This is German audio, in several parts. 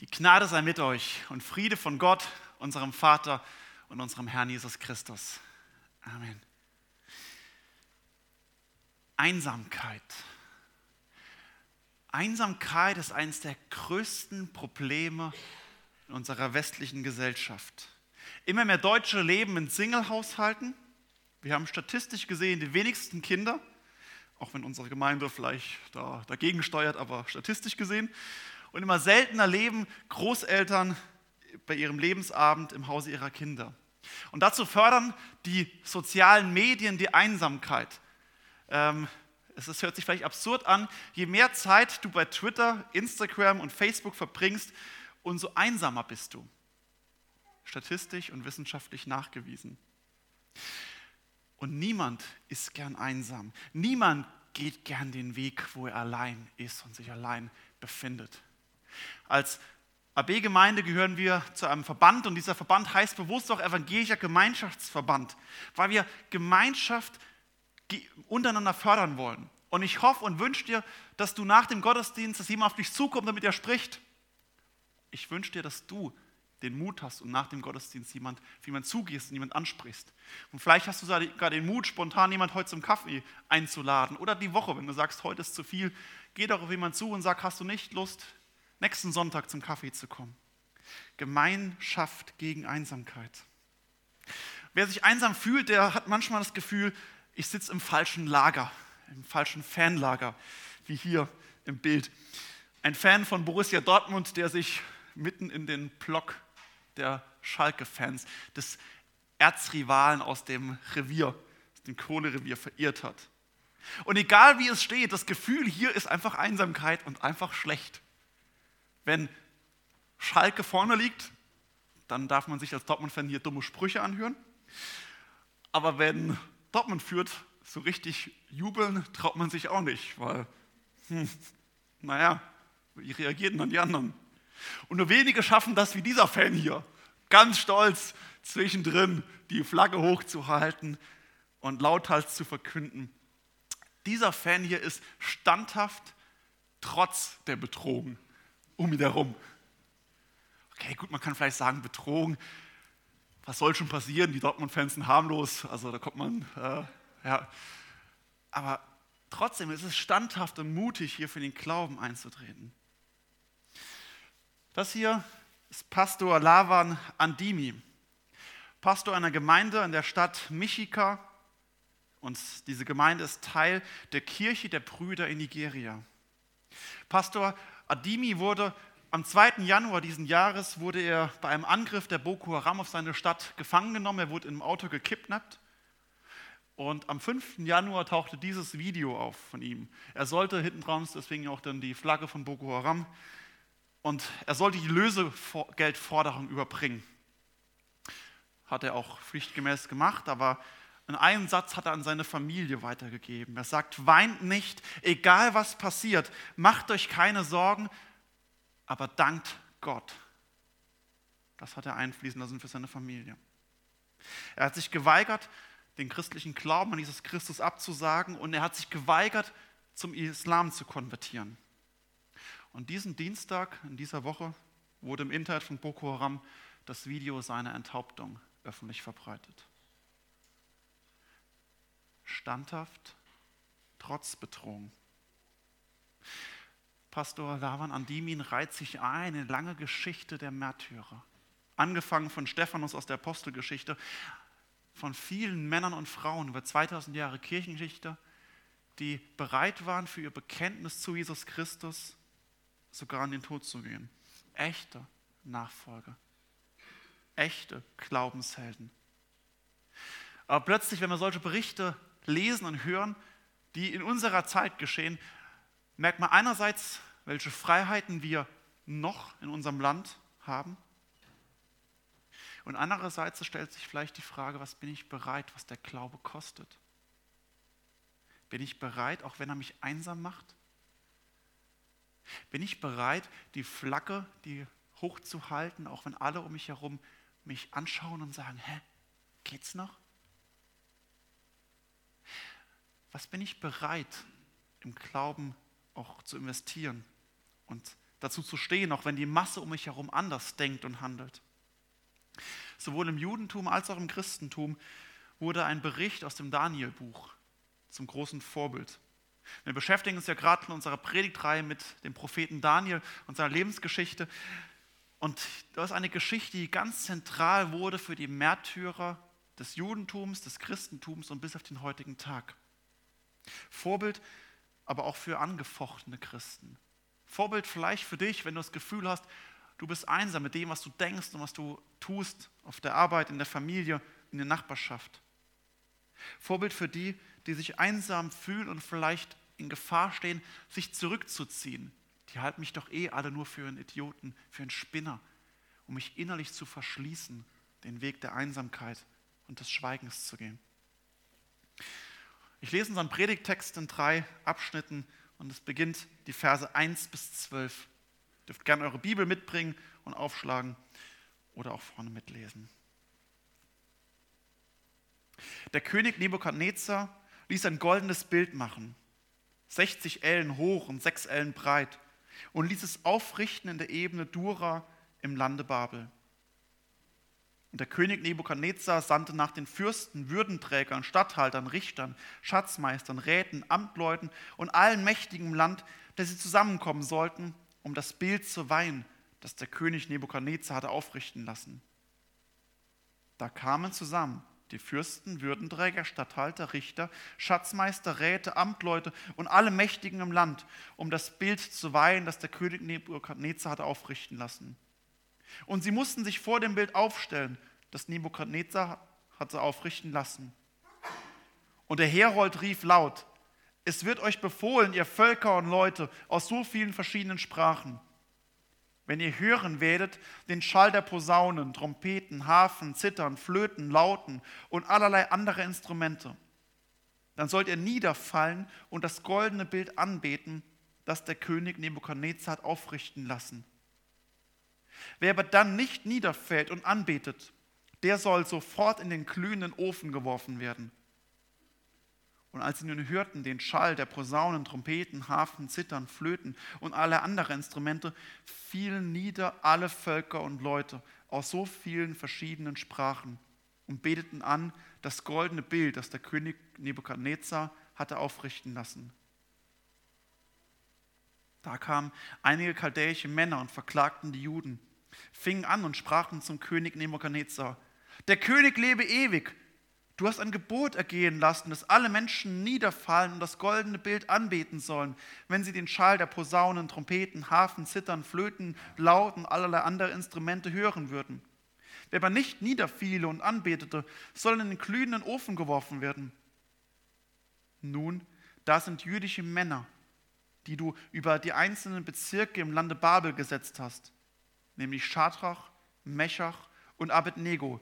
Die Gnade sei mit euch und Friede von Gott, unserem Vater und unserem Herrn Jesus Christus. Amen. Einsamkeit. Einsamkeit ist eines der größten Probleme in unserer westlichen Gesellschaft. Immer mehr Deutsche leben in Singlehaushalten. Wir haben statistisch gesehen die wenigsten Kinder, auch wenn unsere Gemeinde vielleicht da, dagegen steuert, aber statistisch gesehen. Und immer seltener leben Großeltern bei ihrem Lebensabend im Hause ihrer Kinder. Und dazu fördern die sozialen Medien die Einsamkeit. Ähm, es hört sich vielleicht absurd an, je mehr Zeit du bei Twitter, Instagram und Facebook verbringst, umso einsamer bist du. Statistisch und wissenschaftlich nachgewiesen. Und niemand ist gern einsam. Niemand geht gern den Weg, wo er allein ist und sich allein befindet. Als AB-Gemeinde gehören wir zu einem Verband und dieser Verband heißt bewusst auch evangelischer Gemeinschaftsverband, weil wir Gemeinschaft untereinander fördern wollen. Und ich hoffe und wünsche dir, dass du nach dem Gottesdienst, dass jemand auf dich zukommt, damit er spricht. Ich wünsche dir, dass du den Mut hast und nach dem Gottesdienst jemand, für jemanden zugehst und jemand ansprichst. Und vielleicht hast du sogar den Mut, spontan jemand heute zum Kaffee einzuladen oder die Woche, wenn du sagst, heute ist zu viel, geh doch auf jemanden zu und sag, hast du nicht Lust, nächsten Sonntag zum Kaffee zu kommen. Gemeinschaft gegen Einsamkeit. Wer sich einsam fühlt, der hat manchmal das Gefühl, ich sitze im falschen Lager, im falschen Fanlager, wie hier im Bild. Ein Fan von Borussia Dortmund, der sich mitten in den Block der Schalke-Fans, des Erzrivalen aus dem Revier, aus dem Kohlerevier verirrt hat. Und egal wie es steht, das Gefühl hier ist einfach Einsamkeit und einfach schlecht. Wenn Schalke vorne liegt, dann darf man sich als Dortmund-Fan hier dumme Sprüche anhören. Aber wenn Dortmund führt, so richtig jubeln traut man sich auch nicht, weil, hm, naja, wie reagieren dann die anderen? Und nur wenige schaffen das wie dieser Fan hier, ganz stolz zwischendrin die Flagge hochzuhalten und lauthals zu verkünden. Dieser Fan hier ist standhaft trotz der Betrogen um ihn herum. Okay, gut, man kann vielleicht sagen, Bedrohung, was soll schon passieren? Die Dortmund-Fans sind harmlos, also da kommt man, äh, ja. Aber trotzdem ist es standhaft und mutig, hier für den Glauben einzutreten. Das hier ist Pastor Lavan Andimi, Pastor einer Gemeinde in der Stadt Michika. Und diese Gemeinde ist Teil der Kirche der Brüder in Nigeria. Pastor Adimi wurde am 2. Januar diesen Jahres wurde er bei einem Angriff der Boko Haram auf seine Stadt gefangen genommen. Er wurde im Auto gekidnappt. Und am 5. Januar tauchte dieses Video auf von ihm. Er sollte hinten dran, deswegen auch dann die Flagge von Boko Haram. Und er sollte die Lösegeldforderung überbringen. Hat er auch pflichtgemäß gemacht, aber in einem Satz hat er an seine Familie weitergegeben. Er sagt, weint nicht, egal was passiert, macht euch keine Sorgen, aber dankt Gott. Das hat er einfließen lassen für seine Familie. Er hat sich geweigert, den christlichen Glauben an Jesus Christus abzusagen und er hat sich geweigert, zum Islam zu konvertieren. Und diesen Dienstag in dieser Woche wurde im Internet von Boko Haram das Video seiner Enthauptung öffentlich verbreitet standhaft, trotz Bedrohung. Pastor Lavan Andimin reiht sich ein in lange Geschichte der Märtyrer. Angefangen von Stephanus aus der Apostelgeschichte, von vielen Männern und Frauen über 2000 Jahre Kirchengeschichte, die bereit waren, für ihr Bekenntnis zu Jesus Christus sogar an den Tod zu gehen. Echte Nachfolger, echte Glaubenshelden. Aber plötzlich, wenn wir solche Berichte lesen und hören, die in unserer Zeit geschehen, merkt man einerseits, welche Freiheiten wir noch in unserem Land haben. Und andererseits stellt sich vielleicht die Frage, was bin ich bereit, was der Glaube kostet? Bin ich bereit, auch wenn er mich einsam macht? Bin ich bereit, die Flagge, die hochzuhalten, auch wenn alle um mich herum mich anschauen und sagen, hä, geht's noch? Was bin ich bereit im Glauben auch zu investieren und dazu zu stehen, auch wenn die Masse um mich herum anders denkt und handelt. Sowohl im Judentum als auch im Christentum wurde ein Bericht aus dem Daniel-Buch zum großen Vorbild. Wir beschäftigen uns ja gerade in unserer Predigtreihe mit dem Propheten Daniel und seiner Lebensgeschichte. Und das ist eine Geschichte, die ganz zentral wurde für die Märtyrer des Judentums, des Christentums und bis auf den heutigen Tag. Vorbild aber auch für angefochtene Christen. Vorbild vielleicht für dich, wenn du das Gefühl hast, du bist einsam mit dem, was du denkst und was du tust auf der Arbeit, in der Familie, in der Nachbarschaft. Vorbild für die, die sich einsam fühlen und vielleicht in Gefahr stehen, sich zurückzuziehen. Die halten mich doch eh alle nur für einen Idioten, für einen Spinner, um mich innerlich zu verschließen, den Weg der Einsamkeit und des Schweigens zu gehen. Ich lese unseren Predigtext in drei Abschnitten und es beginnt die Verse 1 bis 12. Ihr dürft gerne eure Bibel mitbringen und aufschlagen oder auch vorne mitlesen. Der König Nebukadnezar ließ ein goldenes Bild machen, 60 Ellen hoch und 6 Ellen breit, und ließ es aufrichten in der Ebene Dura im Lande Babel. Und der König Nebukadnezar sandte nach den Fürsten, Würdenträgern, Statthaltern, Richtern, Schatzmeistern, Räten, Amtleuten und allen Mächtigen im Land, dass sie zusammenkommen sollten, um das Bild zu weihen, das der König Nebukadnezar hatte aufrichten lassen. Da kamen zusammen die Fürsten, Würdenträger, Statthalter, Richter, Schatzmeister, Räte, Amtleute und alle Mächtigen im Land, um das Bild zu weihen, das der König Nebukadnezar hatte aufrichten lassen. Und sie mussten sich vor dem Bild aufstellen, das Nebukadnezar hatte aufrichten lassen. Und der Herold rief laut, es wird euch befohlen, ihr Völker und Leute aus so vielen verschiedenen Sprachen, wenn ihr hören werdet den Schall der Posaunen, Trompeten, Hafen, Zittern, Flöten, Lauten und allerlei andere Instrumente, dann sollt ihr niederfallen und das goldene Bild anbeten, das der König Nebukadnezar hat aufrichten lassen. Wer aber dann nicht niederfällt und anbetet, der soll sofort in den glühenden Ofen geworfen werden. Und als sie nun hörten den Schall der Posaunen, Trompeten, Hafen, Zittern, Flöten und alle anderen Instrumente, fielen nieder alle Völker und Leute aus so vielen verschiedenen Sprachen und beteten an das goldene Bild, das der König Nebukadnezar hatte aufrichten lassen. Da kamen einige chaldäische Männer und verklagten die Juden fingen an und sprachen zum König Nebukadnezar, der König lebe ewig. Du hast ein Gebot ergehen lassen, dass alle Menschen niederfallen und das goldene Bild anbeten sollen, wenn sie den Schall der Posaunen, Trompeten, Hafen, Zittern, Flöten, Lauten, allerlei andere Instrumente hören würden. Wer aber nicht niederfiele und anbetete, soll in den glühenden Ofen geworfen werden. Nun, da sind jüdische Männer, die du über die einzelnen Bezirke im Lande Babel gesetzt hast nämlich Schadrach, Meshach und Abednego.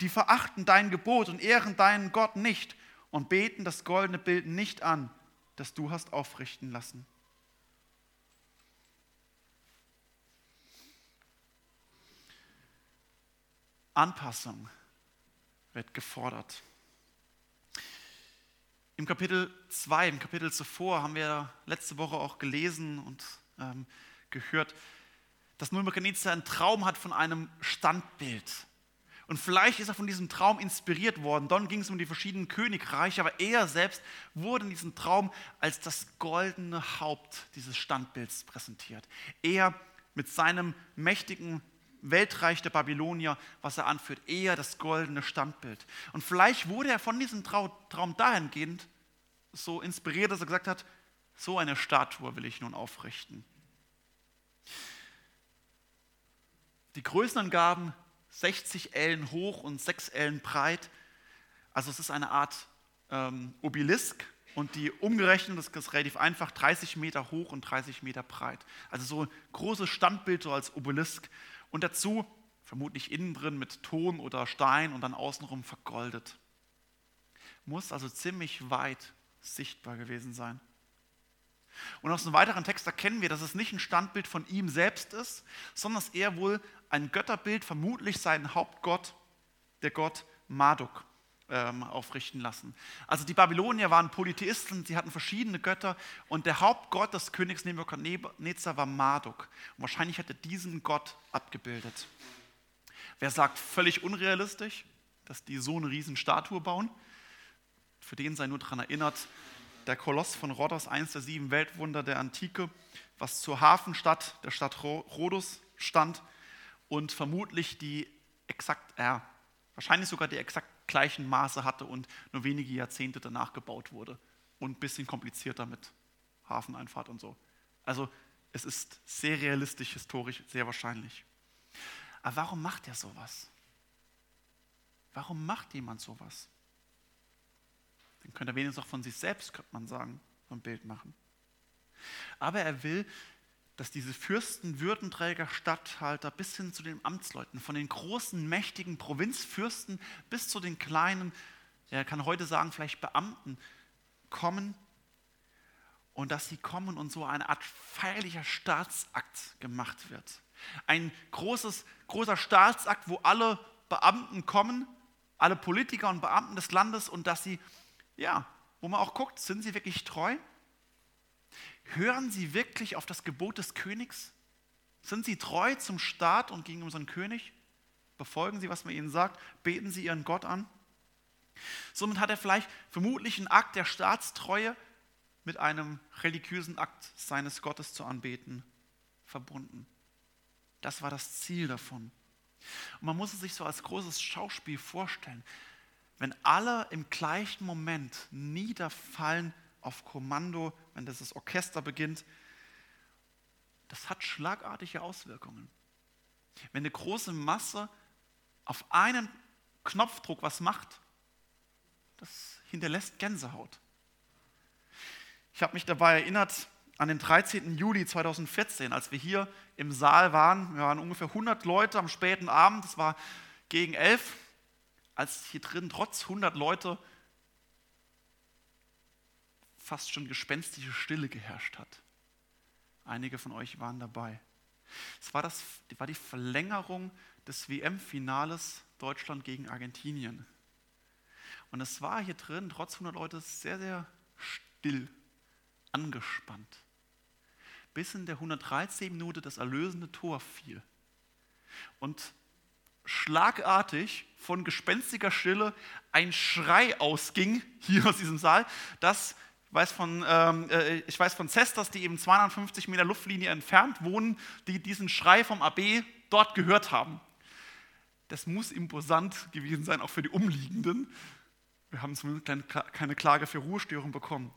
Die verachten dein Gebot und ehren deinen Gott nicht und beten das goldene Bild nicht an, das du hast aufrichten lassen. Anpassung wird gefordert. Im Kapitel 2, im Kapitel zuvor, haben wir letzte Woche auch gelesen und ähm, gehört, dass Nebukadnezar einen Traum hat von einem Standbild. Und vielleicht ist er von diesem Traum inspiriert worden. Dann ging es um die verschiedenen Königreiche, aber er selbst wurde in diesem Traum als das goldene Haupt dieses Standbilds präsentiert. Er mit seinem mächtigen Weltreich der Babylonier, was er anführt, eher das goldene Standbild. Und vielleicht wurde er von diesem Traum dahingehend so inspiriert, dass er gesagt hat, so eine Statue will ich nun aufrichten. Die Größenangaben 60 Ellen hoch und 6 Ellen breit. Also es ist eine Art ähm, Obelisk und die umgerechnet, ist relativ einfach, 30 Meter hoch und 30 Meter breit. Also so ein großes Standbild so als Obelisk. Und dazu vermutlich innen drin mit Ton oder Stein und dann außenrum vergoldet. Muss also ziemlich weit sichtbar gewesen sein. Und aus einem weiteren Text erkennen wir, dass es nicht ein Standbild von ihm selbst ist, sondern dass er wohl ein Götterbild, vermutlich sein Hauptgott, der Gott Marduk. ähm, aufrichten lassen. Also die Babylonier waren Polytheisten, sie hatten verschiedene Götter und der Hauptgott des Königs Nebukadnezar war Marduk. Und wahrscheinlich hat er diesen Gott abgebildet. Wer sagt, völlig unrealistisch, dass die so eine riesen Statue bauen? Für den sei nur daran erinnert, der Koloss von Rhodos, eines der sieben Weltwunder der Antike, was zur Hafenstadt der Stadt Rhodos stand und vermutlich die exakt, äh, wahrscheinlich sogar die exakt gleichen Maße hatte und nur wenige Jahrzehnte danach gebaut wurde und ein bisschen komplizierter mit Hafeneinfahrt und so. Also es ist sehr realistisch, historisch, sehr wahrscheinlich. Aber warum macht er sowas? Warum macht jemand sowas? Dann könnte er wenigstens auch von sich selbst, könnte man sagen, ein Bild machen. Aber er will, dass diese Fürsten, Würdenträger, Statthalter bis hin zu den Amtsleuten, von den großen, mächtigen Provinzfürsten bis zu den kleinen, er kann heute sagen, vielleicht Beamten, kommen und dass sie kommen und so eine Art feierlicher Staatsakt gemacht wird. Ein großes, großer Staatsakt, wo alle Beamten kommen, alle Politiker und Beamten des Landes und dass sie, ja, wo man auch guckt, sind sie wirklich treu? Hören sie wirklich auf das Gebot des Königs? Sind sie treu zum Staat und gegen unseren König? Befolgen sie, was man ihnen sagt? Beten sie ihren Gott an? Somit hat er vielleicht vermutlich einen Akt der Staatstreue mit einem religiösen Akt seines Gottes zu anbeten verbunden. Das war das Ziel davon. Und man muss es sich so als großes Schauspiel vorstellen. Wenn alle im gleichen Moment niederfallen auf Kommando, wenn das Orchester beginnt, das hat schlagartige Auswirkungen. Wenn eine große Masse auf einen Knopfdruck was macht, das hinterlässt Gänsehaut. Ich habe mich dabei erinnert, an den 13. Juli 2014, als wir hier im Saal waren, wir waren ungefähr 100 Leute am späten Abend, das war gegen 11, als hier drin trotz 100 Leute fast schon gespenstische Stille geherrscht hat. Einige von euch waren dabei. Es war, das, war die Verlängerung des WM-Finales Deutschland gegen Argentinien. Und es war hier drin, trotz 100 Leute, sehr, sehr still, angespannt bis in der 113. Minute das erlösende Tor fiel. Und schlagartig von gespenstiger Stille ein Schrei ausging, hier aus diesem Saal, das weiß von, ähm, äh, ich weiß von Cestas, die eben 250 Meter Luftlinie entfernt wohnen, die diesen Schrei vom AB dort gehört haben. Das muss imposant gewesen sein, auch für die Umliegenden. Wir haben zumindest keine Klage für Ruhestörung bekommen.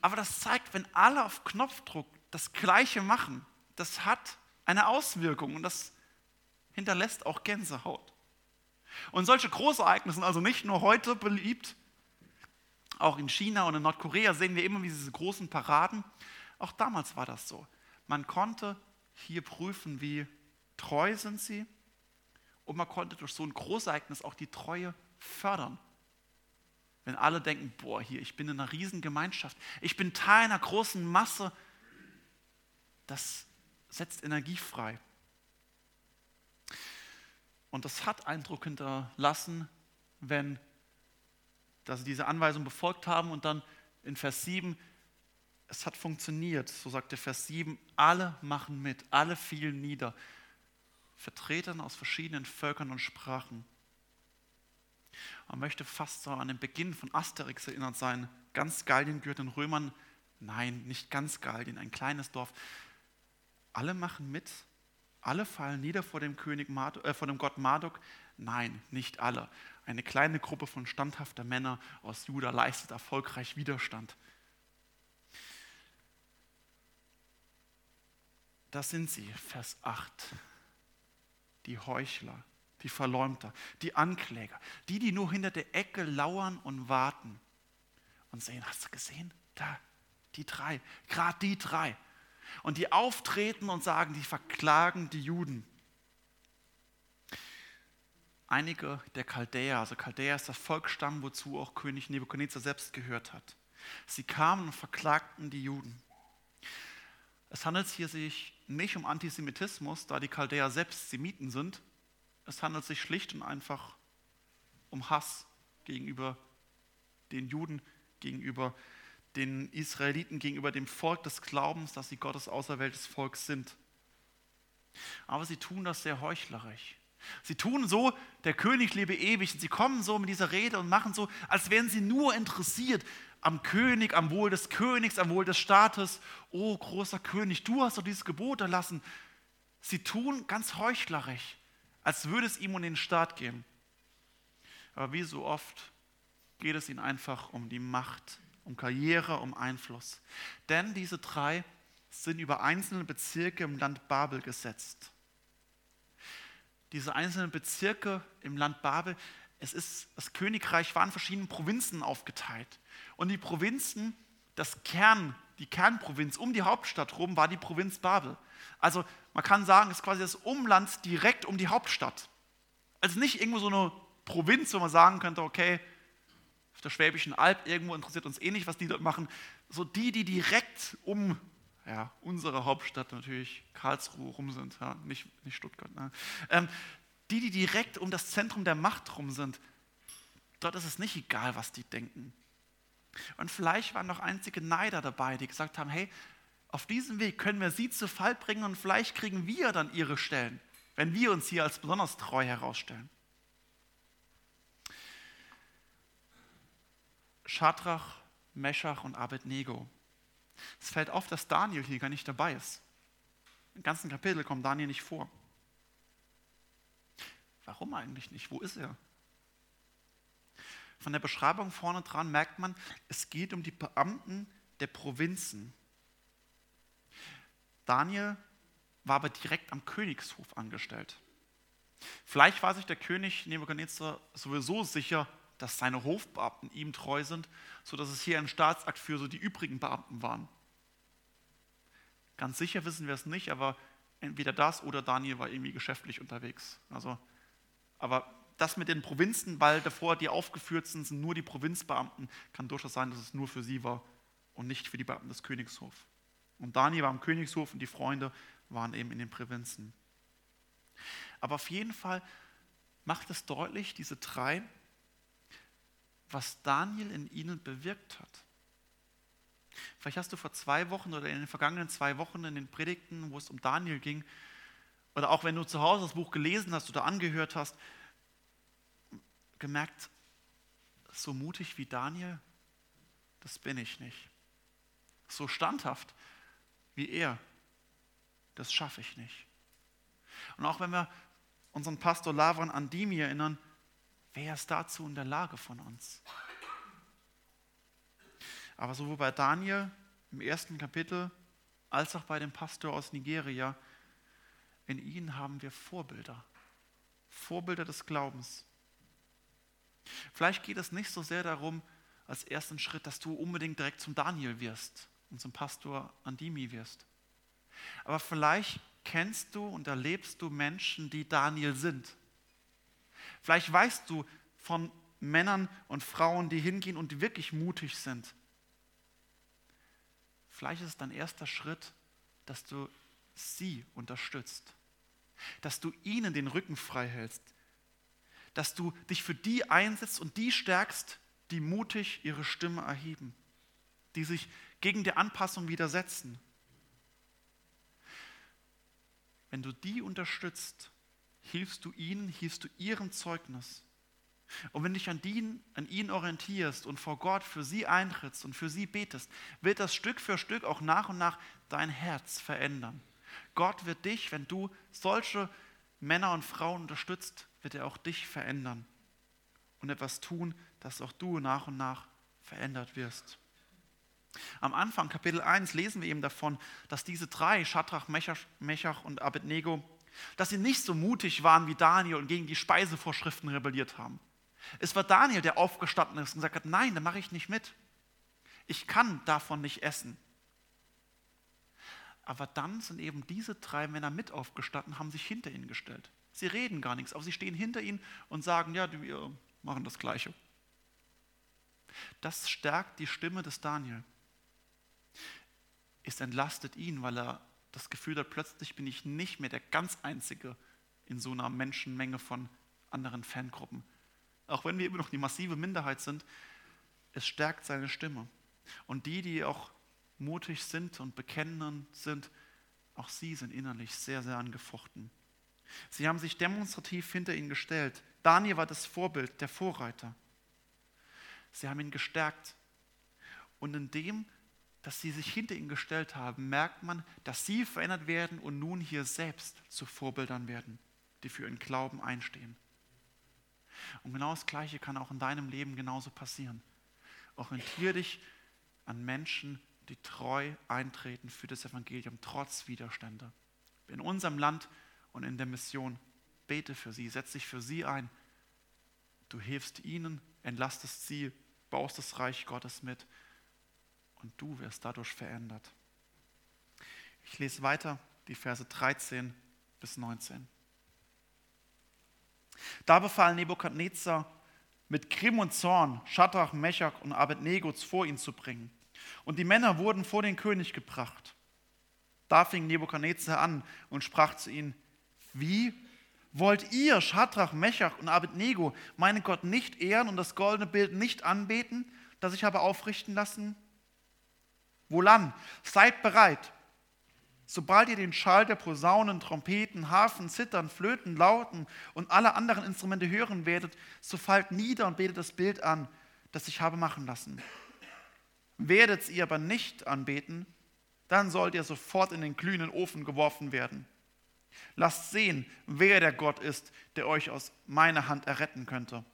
Aber das zeigt, wenn alle auf Knopfdruck das Gleiche machen, das hat eine Auswirkung und das hinterlässt auch Gänsehaut. Und solche Großereignisse sind also nicht nur heute beliebt, auch in China und in Nordkorea sehen wir immer diese großen Paraden. Auch damals war das so. Man konnte hier prüfen, wie treu sind sie und man konnte durch so ein Großereignis auch die Treue fördern. Wenn alle denken, boah, hier, ich bin in einer riesen Gemeinschaft, ich bin Teil einer großen Masse das setzt Energie frei. Und das hat Eindruck hinterlassen, wenn dass sie diese Anweisung befolgt haben und dann in Vers 7, es hat funktioniert, so sagt der Vers 7, alle machen mit, alle fielen nieder, Vertretern aus verschiedenen Völkern und Sprachen. Man möchte fast so an den Beginn von Asterix erinnert sein, ganz Gallien gehört den Römern, nein, nicht ganz Gallien, ein kleines Dorf, alle machen mit, alle fallen nieder vor dem, König Marduk, äh, vor dem Gott Marduk. Nein, nicht alle. Eine kleine Gruppe von standhafter Männer aus Juda leistet erfolgreich Widerstand. Das sind sie, Vers 8. Die Heuchler, die Verleumter, die Ankläger, die, die nur hinter der Ecke lauern und warten und sehen, hast du gesehen? Da, die drei, gerade die drei. Und die auftreten und sagen, die verklagen die Juden. Einige der Chaldäer, also Chaldäer ist das Volksstamm, wozu auch König Nebukadnezar selbst gehört hat. Sie kamen und verklagten die Juden. Es handelt hier sich nicht um Antisemitismus, da die Chaldäer selbst Semiten sind. Es handelt sich schlicht und einfach um Hass gegenüber den Juden, gegenüber den Israeliten, gegenüber dem Volk des Glaubens, dass sie Gottes auserwähltes Volk sind. Aber sie tun das sehr heuchlerisch. Sie tun so, der König lebe ewig. Und sie kommen so mit dieser Rede und machen so, als wären sie nur interessiert am König, am Wohl des Königs, am Wohl des Staates. Oh, großer König, du hast doch dieses Gebot erlassen. Sie tun ganz heuchlerisch, als würde es ihm um den Staat gehen. Aber wie so oft geht es ihnen einfach um die Macht, um Karriere, um Einfluss. Denn diese drei sind über einzelne Bezirke im Land Babel gesetzt diese einzelnen Bezirke im Land Babel, es ist, das Königreich war in verschiedenen Provinzen aufgeteilt. Und die Provinzen, das Kern, die Kernprovinz um die Hauptstadt rum war die Provinz Babel. Also man kann sagen, es ist quasi das Umland direkt um die Hauptstadt. Also nicht irgendwo so eine Provinz, wo man sagen könnte, okay, auf der Schwäbischen Alb irgendwo interessiert uns eh nicht, was die dort machen. So die, die direkt um ja, unsere Hauptstadt natürlich Karlsruhe rum sind, ja, nicht, nicht Stuttgart. Ne? Ähm, die, die direkt um das Zentrum der Macht rum sind, dort ist es nicht egal, was die denken. Und vielleicht waren noch einzige Neider dabei, die gesagt haben, hey, auf diesem Weg können wir sie zu Fall bringen und vielleicht kriegen wir dann ihre Stellen, wenn wir uns hier als besonders treu herausstellen. Schadrach, Meschach und Abednego es fällt auf, dass Daniel hier gar nicht dabei ist. Im ganzen Kapitel kommt Daniel nicht vor. Warum eigentlich nicht? Wo ist er? Von der Beschreibung vorne dran merkt man, es geht um die Beamten der Provinzen. Daniel war aber direkt am Königshof angestellt. Vielleicht war sich der König Nebuchadnezzar sowieso sicher, dass seine Hofbeamten ihm treu sind, sodass es hier ein Staatsakt für so die übrigen Beamten waren. Ganz sicher wissen wir es nicht, aber entweder das oder Daniel war irgendwie geschäftlich unterwegs. Also, aber das mit den Provinzen, weil davor die aufgeführt sind, sind nur die Provinzbeamten, kann durchaus sein, dass es nur für sie war und nicht für die Beamten des Königshofs. Und Daniel war im Königshof und die Freunde waren eben in den Provinzen. Aber auf jeden Fall macht es deutlich, diese drei, was Daniel in ihnen bewirkt hat. Vielleicht hast du vor zwei Wochen oder in den vergangenen zwei Wochen in den Predigten, wo es um Daniel ging, oder auch wenn du zu Hause das Buch gelesen hast oder angehört hast, gemerkt, so mutig wie Daniel, das bin ich nicht. So standhaft wie er, das schaffe ich nicht. Und auch wenn wir unseren Pastor Lavran Andimi erinnern, wer ist dazu in der Lage von uns? Aber sowohl bei Daniel im ersten Kapitel als auch bei dem Pastor aus Nigeria, in ihnen haben wir Vorbilder. Vorbilder des Glaubens. Vielleicht geht es nicht so sehr darum, als ersten Schritt, dass du unbedingt direkt zum Daniel wirst und zum Pastor Andimi wirst. Aber vielleicht kennst du und erlebst du Menschen, die Daniel sind. Vielleicht weißt du von Männern und Frauen, die hingehen und die wirklich mutig sind, Vielleicht ist es dein erster Schritt, dass du sie unterstützt, dass du ihnen den Rücken frei hältst, dass du dich für die einsetzt und die stärkst, die mutig ihre Stimme erheben, die sich gegen die Anpassung widersetzen. Wenn du die unterstützt, hilfst du ihnen, hilfst du ihrem Zeugnis. Und wenn du dich an ihn, an ihn orientierst und vor Gott für sie eintrittst und für sie betest, wird das Stück für Stück auch nach und nach dein Herz verändern. Gott wird dich, wenn du solche Männer und Frauen unterstützt, wird er auch dich verändern und etwas tun, dass auch du nach und nach verändert wirst. Am Anfang, Kapitel 1, lesen wir eben davon, dass diese drei, Schadrach, Mechach und Abednego, dass sie nicht so mutig waren wie Daniel und gegen die Speisevorschriften rebelliert haben. Es war Daniel, der aufgestanden ist und gesagt hat, nein, da mache ich nicht mit. Ich kann davon nicht essen. Aber dann sind eben diese drei Männer mit aufgestanden, haben sich hinter ihn gestellt. Sie reden gar nichts, aber sie stehen hinter ihn und sagen, ja, wir machen das Gleiche. Das stärkt die Stimme des Daniel. Es entlastet ihn, weil er das Gefühl hat, plötzlich bin ich nicht mehr der ganz Einzige in so einer Menschenmenge von anderen Fangruppen, Auch wenn wir immer noch die massive Minderheit sind, es stärkt seine Stimme. Und die, die auch mutig sind und bekennend sind, auch sie sind innerlich sehr, sehr angefochten. Sie haben sich demonstrativ hinter ihn gestellt. Daniel war das Vorbild, der Vorreiter. Sie haben ihn gestärkt. Und in dem, dass sie sich hinter ihn gestellt haben, merkt man, dass sie verändert werden und nun hier selbst zu Vorbildern werden, die für ihren Glauben einstehen. Und genau das Gleiche kann auch in deinem Leben genauso passieren. Orientiere dich an Menschen, die treu eintreten für das Evangelium, trotz Widerstände. In unserem Land und in der Mission, bete für sie, setz dich für sie ein. Du hilfst ihnen, entlastest sie, baust das Reich Gottes mit und du wirst dadurch verändert. Ich lese weiter die Verse 13 bis 19. Da befahl Nebukadnezar mit Grimm und Zorn Schadrach, Mechach und Abednego vor ihn zu bringen. Und die Männer wurden vor den König gebracht. Da fing Nebukadnezar an und sprach zu ihnen, wie wollt ihr, Schadrach, Mechach und Abednego, meinen Gott nicht ehren und das goldene Bild nicht anbeten, das ich habe aufrichten lassen? Wohlan, seid bereit. Sobald ihr den Schall der Posaunen, Trompeten, Harfen, Zittern, Flöten, Lauten und alle anderen Instrumente hören werdet, so fallt nieder und betet das Bild an, das ich habe machen lassen. Werdet ihr aber nicht anbeten, dann sollt ihr sofort in den glühenden Ofen geworfen werden. Lasst sehen, wer der Gott ist, der euch aus meiner Hand erretten könnte.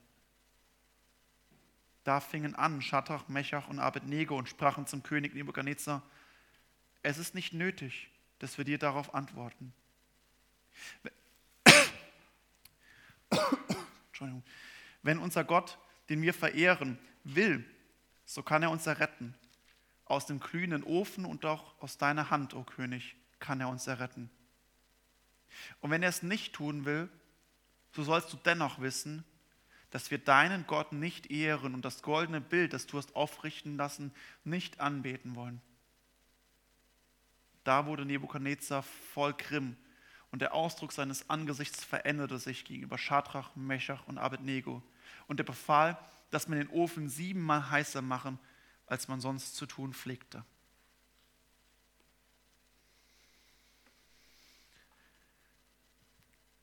Da fingen an Schadrach, Mechach und Abednego und sprachen zum König Nebuchadnezzar, es ist nicht nötig, dass wir dir darauf antworten. Wenn unser Gott, den wir verehren, will, so kann er uns erretten. Aus dem glühenden Ofen und auch aus deiner Hand, o oh König, kann er uns erretten. Und wenn er es nicht tun will, so sollst du dennoch wissen, dass wir deinen Gott nicht ehren und das goldene Bild, das du hast aufrichten lassen, nicht anbeten wollen. Da wurde Nebukadnezar voll Grimm und der Ausdruck seines Angesichts veränderte sich gegenüber Schadrach, Meshach und Abednego. Und er befahl, dass man den Ofen siebenmal heißer machen, als man sonst zu tun pflegte.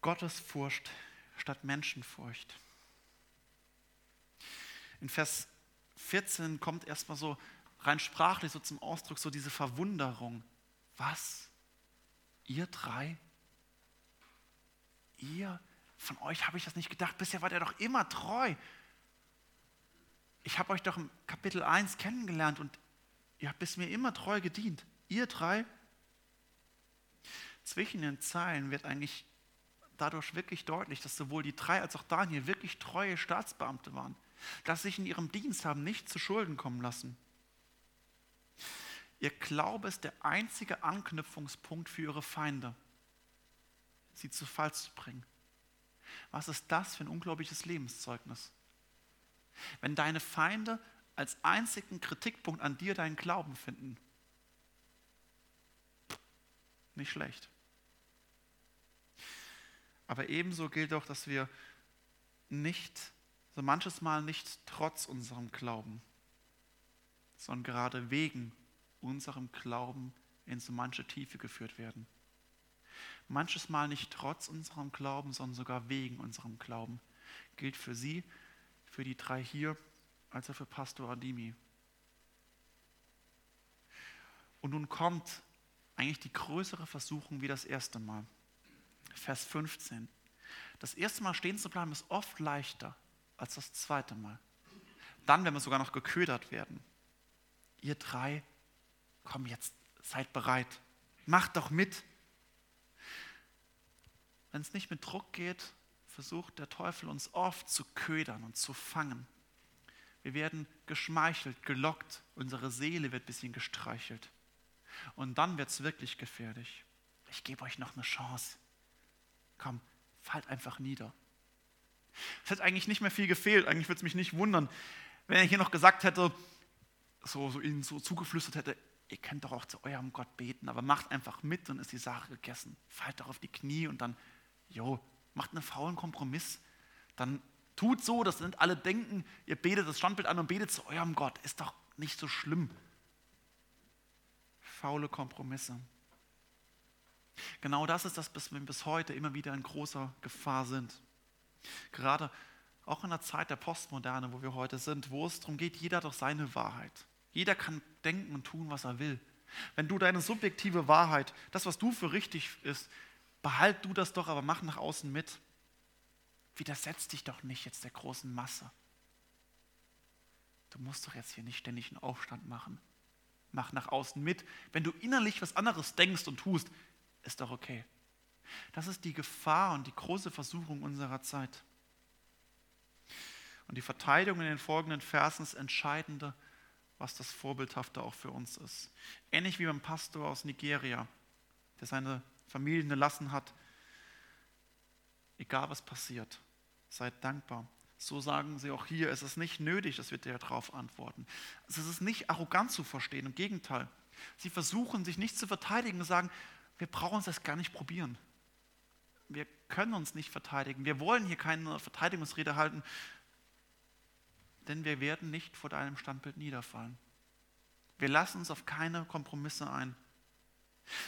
Gottesfurcht statt Menschenfurcht. In Vers 14 kommt erstmal so rein sprachlich so zum Ausdruck so diese Verwunderung. Was? Ihr drei? Ihr? Von euch habe ich das nicht gedacht. Bisher wart ihr doch immer treu ich habe euch doch im Kapitel 1 kennengelernt und ihr habt bis mir immer treu gedient. Ihr drei. Zwischen den Zeilen wird eigentlich dadurch wirklich deutlich, dass sowohl die drei als auch Daniel wirklich treue Staatsbeamte waren, dass sie sich in ihrem Dienst haben nicht zu Schulden kommen lassen. Ihr Glaube ist der einzige Anknüpfungspunkt für ihre Feinde, sie zu Fall zu bringen. Was ist das für ein unglaubliches Lebenszeugnis? Wenn deine Feinde als einzigen Kritikpunkt an dir deinen Glauben finden, nicht schlecht. Aber ebenso gilt auch, dass wir nicht, so manches Mal nicht trotz unserem Glauben, sondern gerade wegen unserem Glauben in so manche Tiefe geführt werden. Manches Mal nicht trotz unserem Glauben, sondern sogar wegen unserem Glauben gilt für sie für die drei hier als auch für Pastor Adimi. Und nun kommt eigentlich die größere Versuchung wie das erste Mal. Vers 15. Das erste Mal stehen zu bleiben ist oft leichter als das zweite Mal. Dann, wenn wir sogar noch geködert werden. Ihr drei, komm jetzt, seid bereit. Macht doch mit. Wenn es nicht mit Druck geht, versucht der Teufel uns oft zu ködern und zu fangen. Wir werden geschmeichelt, gelockt, unsere Seele wird ein bisschen gestreichelt. Und dann wird es wirklich gefährlich. Ich gebe euch noch eine Chance. Komm, fallt einfach nieder. Es hätte eigentlich nicht mehr viel gefehlt. Eigentlich würde es mich nicht wundern, wenn er hier noch gesagt hätte, so, so ihnen so zugeflüstert hätte, ihr könnt doch auch zu eurem Gott beten, aber macht einfach mit, dann ist die Sache gegessen. Fallt doch auf die Knie und dann, jo, macht eine faulen Kompromiss, dann Tut so, dass nicht alle denken, ihr betet das Standbild an und betet zu eurem Gott. Ist doch nicht so schlimm. Faule Kompromisse. Genau das ist das, was wir bis heute immer wieder in großer Gefahr sind. Gerade auch in der Zeit der Postmoderne, wo wir heute sind, wo es darum geht, jeder hat doch seine Wahrheit. Jeder kann denken und tun, was er will. Wenn du deine subjektive Wahrheit, das, was du für richtig ist, behalt du das doch, aber mach nach außen mit. Widersetz dich doch nicht jetzt der großen Masse. Du musst doch jetzt hier nicht ständig einen Aufstand machen. Mach nach außen mit. Wenn du innerlich was anderes denkst und tust, ist doch okay. Das ist die Gefahr und die große Versuchung unserer Zeit. Und die Verteidigung in den folgenden Versen ist entscheidende, was das Vorbildhafte auch für uns ist. Ähnlich wie beim Pastor aus Nigeria, der seine Familie gelassen hat. Egal was passiert, seid dankbar. So sagen sie auch hier, es ist nicht nötig, dass wir darauf antworten. Es ist nicht arrogant zu verstehen, im Gegenteil. Sie versuchen sich nicht zu verteidigen und sagen, wir brauchen es gar nicht probieren. Wir können uns nicht verteidigen. Wir wollen hier keine Verteidigungsrede halten, denn wir werden nicht vor deinem Standbild niederfallen. Wir lassen uns auf keine Kompromisse ein.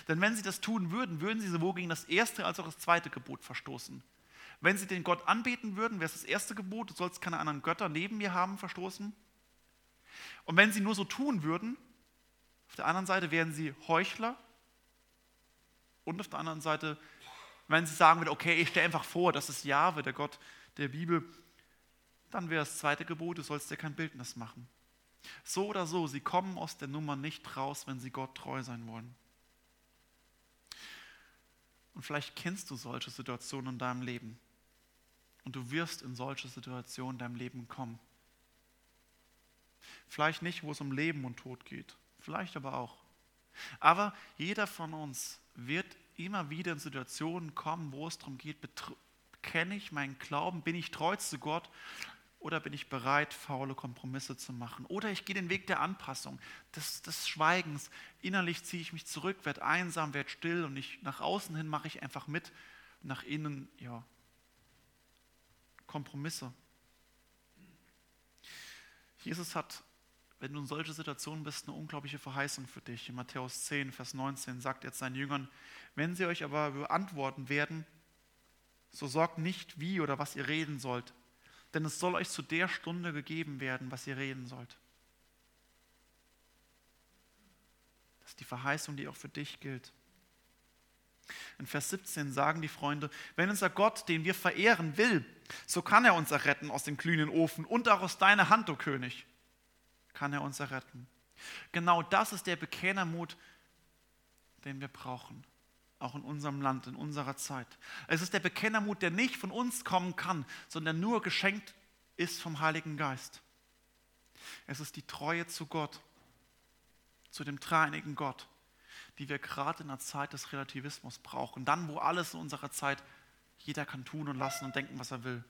Denn wenn sie das tun würden, würden sie sowohl gegen das erste als auch das zweite Gebot verstoßen. Wenn sie den Gott anbeten würden, wäre es das erste Gebot, du sollst keine anderen Götter neben mir haben, verstoßen. Und wenn sie nur so tun würden, auf der anderen Seite wären sie Heuchler. Und auf der anderen Seite, wenn sie sagen würden, okay, ich stelle einfach vor, das ist Jahwe, der Gott der Bibel, dann wäre das zweite Gebot, du sollst dir kein Bildnis machen. So oder so, sie kommen aus der Nummer nicht raus, wenn sie Gott treu sein wollen. Und vielleicht kennst du solche Situationen in deinem Leben. Und du wirst in solche Situationen in deinem Leben kommen. Vielleicht nicht, wo es um Leben und Tod geht. Vielleicht aber auch. Aber jeder von uns wird immer wieder in Situationen kommen, wo es darum geht, kenne ich meinen Glauben, bin ich treu zu Gott oder bin ich bereit, faule Kompromisse zu machen? Oder ich gehe den Weg der Anpassung, des, des Schweigens. Innerlich ziehe ich mich zurück, werde einsam, werde still und ich, nach außen hin mache ich einfach mit. Nach innen, ja, Kompromisse. Jesus hat, wenn du in solche Situationen bist, eine unglaubliche Verheißung für dich. In Matthäus 10, Vers 19 sagt er seinen Jüngern, wenn sie euch aber beantworten werden, so sorgt nicht, wie oder was ihr reden sollt, denn es soll euch zu der Stunde gegeben werden, was ihr reden sollt. Das ist die Verheißung, die auch für dich gilt. In Vers 17 sagen die Freunde, wenn unser Gott, den wir verehren, will, so kann er uns erretten aus dem glühenden Ofen und auch aus deiner Hand, o König, kann er uns erretten. Genau das ist der Bekennermut, den wir brauchen auch in unserem Land, in unserer Zeit. Es ist der Bekennermut, der nicht von uns kommen kann, sondern nur geschenkt ist vom Heiligen Geist. Es ist die Treue zu Gott, zu dem dreieinigen Gott, die wir gerade in der Zeit des Relativismus brauchen. Dann, wo alles in unserer Zeit, jeder kann tun und lassen und denken, was er will.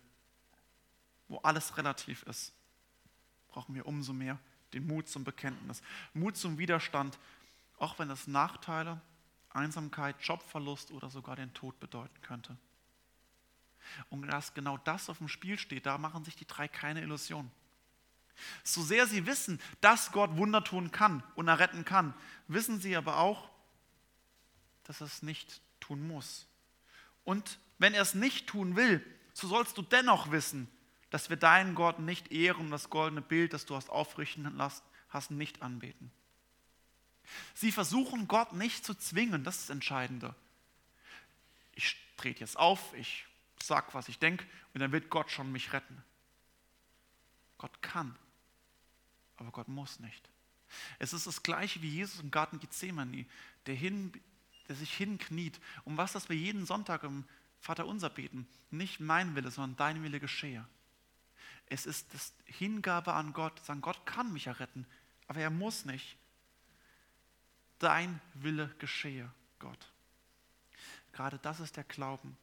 Wo alles relativ ist, brauchen wir umso mehr den Mut zum Bekenntnis. Mut zum Widerstand, auch wenn es Nachteile Einsamkeit, Jobverlust oder sogar den Tod bedeuten könnte. Und dass genau das auf dem Spiel steht, da machen sich die drei keine Illusionen. So sehr sie wissen, dass Gott Wunder tun kann und erretten kann, wissen sie aber auch, dass er es nicht tun muss. Und wenn er es nicht tun will, so sollst du dennoch wissen, dass wir deinen Gott nicht ehren und das goldene Bild, das du hast aufrichten lassen, hast, nicht anbeten. Sie versuchen Gott nicht zu zwingen, das ist das Entscheidende. Ich trete jetzt auf, ich sage, was ich denke und dann wird Gott schon mich retten. Gott kann, aber Gott muss nicht. Es ist das gleiche wie Jesus im Garten Gethsemane, der, hin, der sich hinkniet. Um was, dass wir jeden Sonntag im Vater unser beten. Nicht mein Wille, sondern dein Wille geschehe. Es ist das Hingabe an Gott, sagen, Gott kann mich ja retten, aber er muss nicht dein Wille geschehe, Gott. Gerade das ist der Glauben,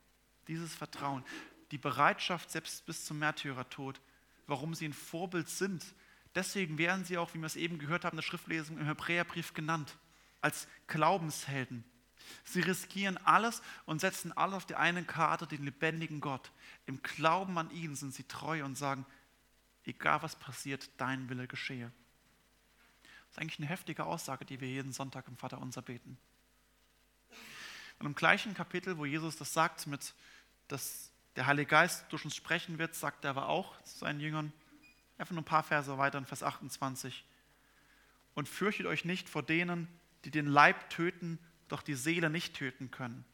dieses Vertrauen, die Bereitschaft selbst bis zum Märtyrertod, warum sie ein Vorbild sind. Deswegen werden sie auch, wie wir es eben gehört haben, in der Schriftlesung im Hebräerbrief genannt, als Glaubenshelden. Sie riskieren alles und setzen alles auf die eine Karte, den lebendigen Gott. Im Glauben an ihn sind sie treu und sagen, egal was passiert, dein Wille geschehe. Das ist eigentlich eine heftige Aussage, die wir jeden Sonntag im Vater unser beten. Und im gleichen Kapitel, wo Jesus das sagt, mit, dass der Heilige Geist durch uns sprechen wird, sagt er aber auch zu seinen Jüngern, einfach nur ein paar Verse weiter in Vers 28, und fürchtet euch nicht vor denen, die den Leib töten, doch die Seele nicht töten können.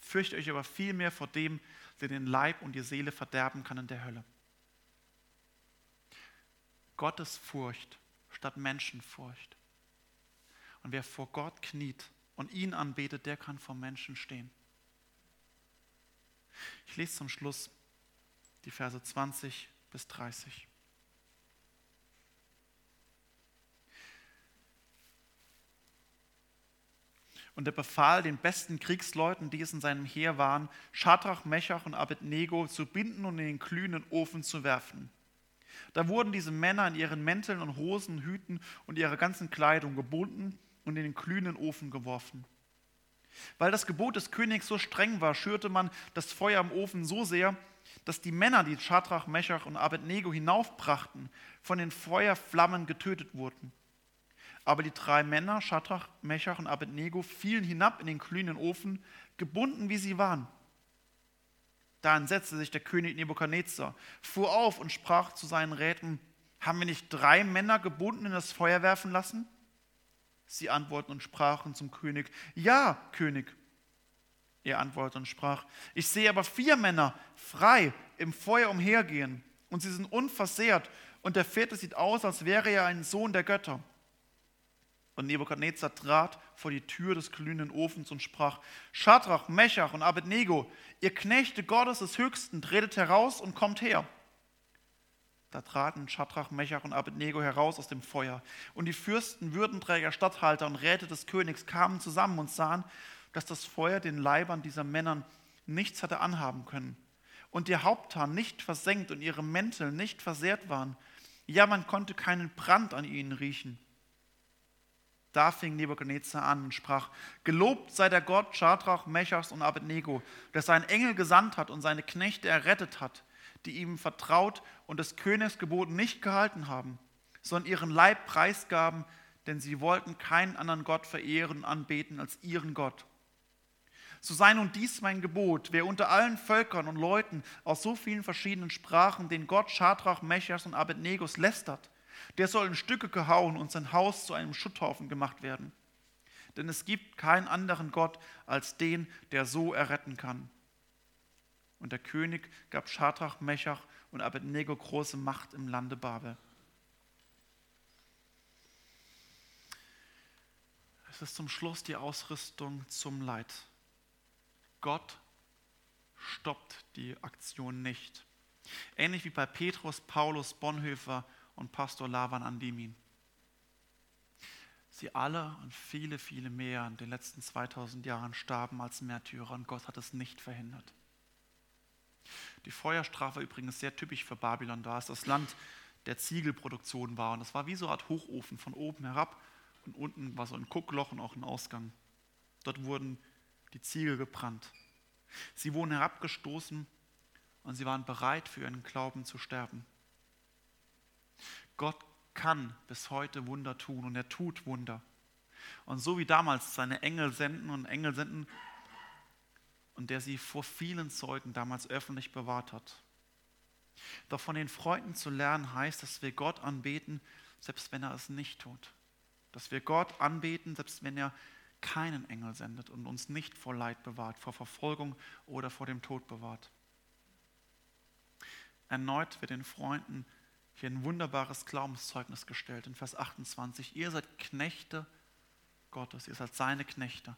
Fürchtet euch aber vielmehr vor dem, der den Leib und die Seele verderben kann in der Hölle. Gottes Furcht statt Menschenfurcht. Und wer vor Gott kniet und ihn anbetet, der kann vor Menschen stehen. Ich lese zum Schluss die Verse 20 bis 30. Und er befahl den besten Kriegsleuten, die es in seinem Heer waren, Schadrach, Mechach und Abednego zu binden und in den glühenden Ofen zu werfen. Da wurden diese Männer in ihren Mänteln und Hosen, Hüten und ihrer ganzen Kleidung gebunden und in den glühenden Ofen geworfen. Weil das Gebot des Königs so streng war, schürte man das Feuer im Ofen so sehr, dass die Männer, die Schadrach, Mechach und Abednego hinaufbrachten, von den Feuerflammen getötet wurden. Aber die drei Männer, Schadrach, Mechach und Abednego, fielen hinab in den glühenden Ofen, gebunden wie sie waren. Da entsetzte sich der König Nebukadnezar, fuhr auf und sprach zu seinen Räten, haben wir nicht drei Männer gebunden in das Feuer werfen lassen? Sie antworten und sprachen zum König, ja, König. Er antwortete und sprach, ich sehe aber vier Männer frei im Feuer umhergehen und sie sind unversehrt und der vierte sieht aus, als wäre er ein Sohn der Götter. Und Nebukadnezar trat vor die Tür des glühenden Ofens und sprach, Schadrach, Mechach und Abednego, ihr Knechte Gottes des Höchsten, tretet heraus und kommt her. Da traten Schadrach, Mechach und Abednego heraus aus dem Feuer. Und die Fürsten, Würdenträger, Statthalter und Räte des Königs kamen zusammen und sahen, dass das Feuer den Leibern dieser Männern nichts hatte anhaben können. Und ihr Haupthaar nicht versenkt und ihre Mäntel nicht versehrt waren. Ja, man konnte keinen Brand an ihnen riechen. Da fing Nebuchadnezzar an und sprach, Gelobt sei der Gott Schadrach, Mechachs und Abednego, der seinen Engel gesandt hat und seine Knechte errettet hat, die ihm vertraut und des Königs Geboten nicht gehalten haben, sondern ihren Leib preisgaben, denn sie wollten keinen anderen Gott verehren und anbeten als ihren Gott. So sei nun dies mein Gebot, wer unter allen Völkern und Leuten aus so vielen verschiedenen Sprachen den Gott Schadrach, Mechachs und Abednegos lästert, der soll in Stücke gehauen und sein Haus zu einem Schutthaufen gemacht werden. Denn es gibt keinen anderen Gott als den, der so erretten kann. Und der König gab Schadrach, Mechach und Abednego große Macht im Lande Babel. Es ist zum Schluss die Ausrüstung zum Leid. Gott stoppt die Aktion nicht. Ähnlich wie bei Petrus, Paulus, Bonhoeffer und Pastor Lavan Andimin. Sie alle und viele, viele mehr in den letzten 2000 Jahren starben als Märtyrer und Gott hat es nicht verhindert. Die Feuerstrafe übrigens sehr typisch für Babylon, da es das Land der Ziegelproduktion war und das war wie so eine Art Hochofen von oben herab und unten war so ein Guckloch und auch ein Ausgang. Dort wurden die Ziegel gebrannt. Sie wurden herabgestoßen und sie waren bereit, für ihren Glauben zu sterben. Gott kann bis heute Wunder tun und er tut Wunder. Und so wie damals seine Engel senden und Engel senden und der sie vor vielen Zeugen damals öffentlich bewahrt hat. Doch von den Freunden zu lernen heißt, dass wir Gott anbeten, selbst wenn er es nicht tut. Dass wir Gott anbeten, selbst wenn er keinen Engel sendet und uns nicht vor Leid bewahrt, vor Verfolgung oder vor dem Tod bewahrt. Erneut wird den Freunden hier ein wunderbares Glaubenszeugnis gestellt in Vers 28. Ihr seid Knechte Gottes, ihr seid seine Knechte.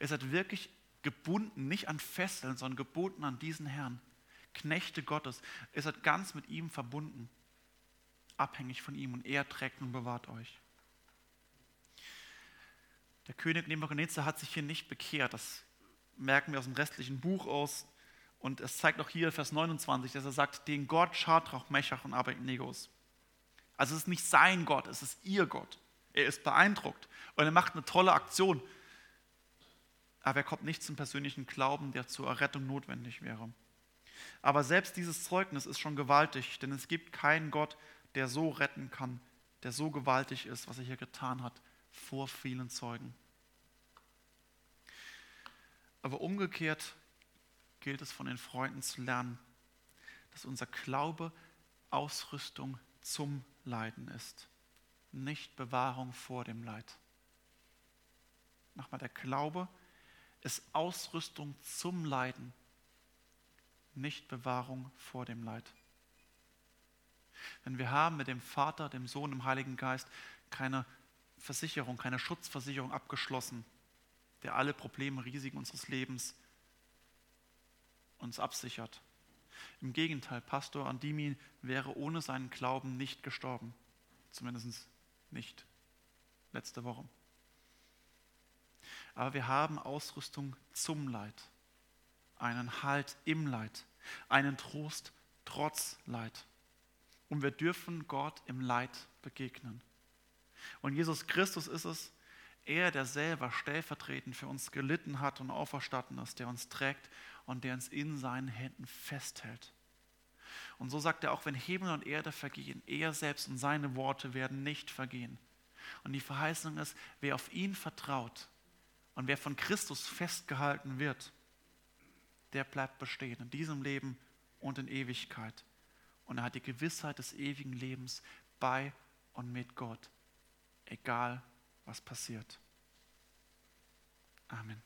Ihr seid wirklich gebunden, nicht an Fesseln, sondern gebunden an diesen Herrn. Knechte Gottes. Ihr seid ganz mit ihm verbunden, abhängig von ihm und er trägt und bewahrt euch. Der König Nebuchadnezzar hat sich hier nicht bekehrt. Das merken wir aus dem restlichen Buch aus. Und es zeigt auch hier Vers 29, dass er sagt, den Gott Schadrach, Mechach und Abednegos. Also es ist nicht sein Gott, es ist ihr Gott. Er ist beeindruckt und er macht eine tolle Aktion. aber er kommt nicht zum persönlichen Glauben, der zur Errettung notwendig wäre. Aber selbst dieses Zeugnis ist schon gewaltig, denn es gibt keinen Gott, der so retten kann, der so gewaltig ist, was er hier getan hat, vor vielen Zeugen. Aber umgekehrt gilt es von den Freunden zu lernen, dass unser Glaube Ausrüstung zum Leiden ist, nicht Bewahrung vor dem Leid. Nochmal, der Glaube ist Ausrüstung zum Leiden, nicht Bewahrung vor dem Leid. Denn wir haben mit dem Vater, dem Sohn, dem Heiligen Geist keine Versicherung, keine Schutzversicherung abgeschlossen, der alle Probleme, Risiken unseres Lebens uns absichert. Im Gegenteil, Pastor Andimi wäre ohne seinen Glauben nicht gestorben. Zumindest nicht letzte Woche. Aber wir haben Ausrüstung zum Leid, einen Halt im Leid, einen Trost trotz Leid. Und wir dürfen Gott im Leid begegnen. Und Jesus Christus ist es, er, der selber stellvertretend für uns gelitten hat und auferstanden ist, der uns trägt und der uns in seinen Händen festhält. Und so sagt er auch, wenn Himmel und Erde vergehen, er selbst und seine Worte werden nicht vergehen. Und die Verheißung ist, wer auf ihn vertraut und wer von Christus festgehalten wird, der bleibt bestehen in diesem Leben und in Ewigkeit. Und er hat die Gewissheit des ewigen Lebens bei und mit Gott, egal was passiert. Amen.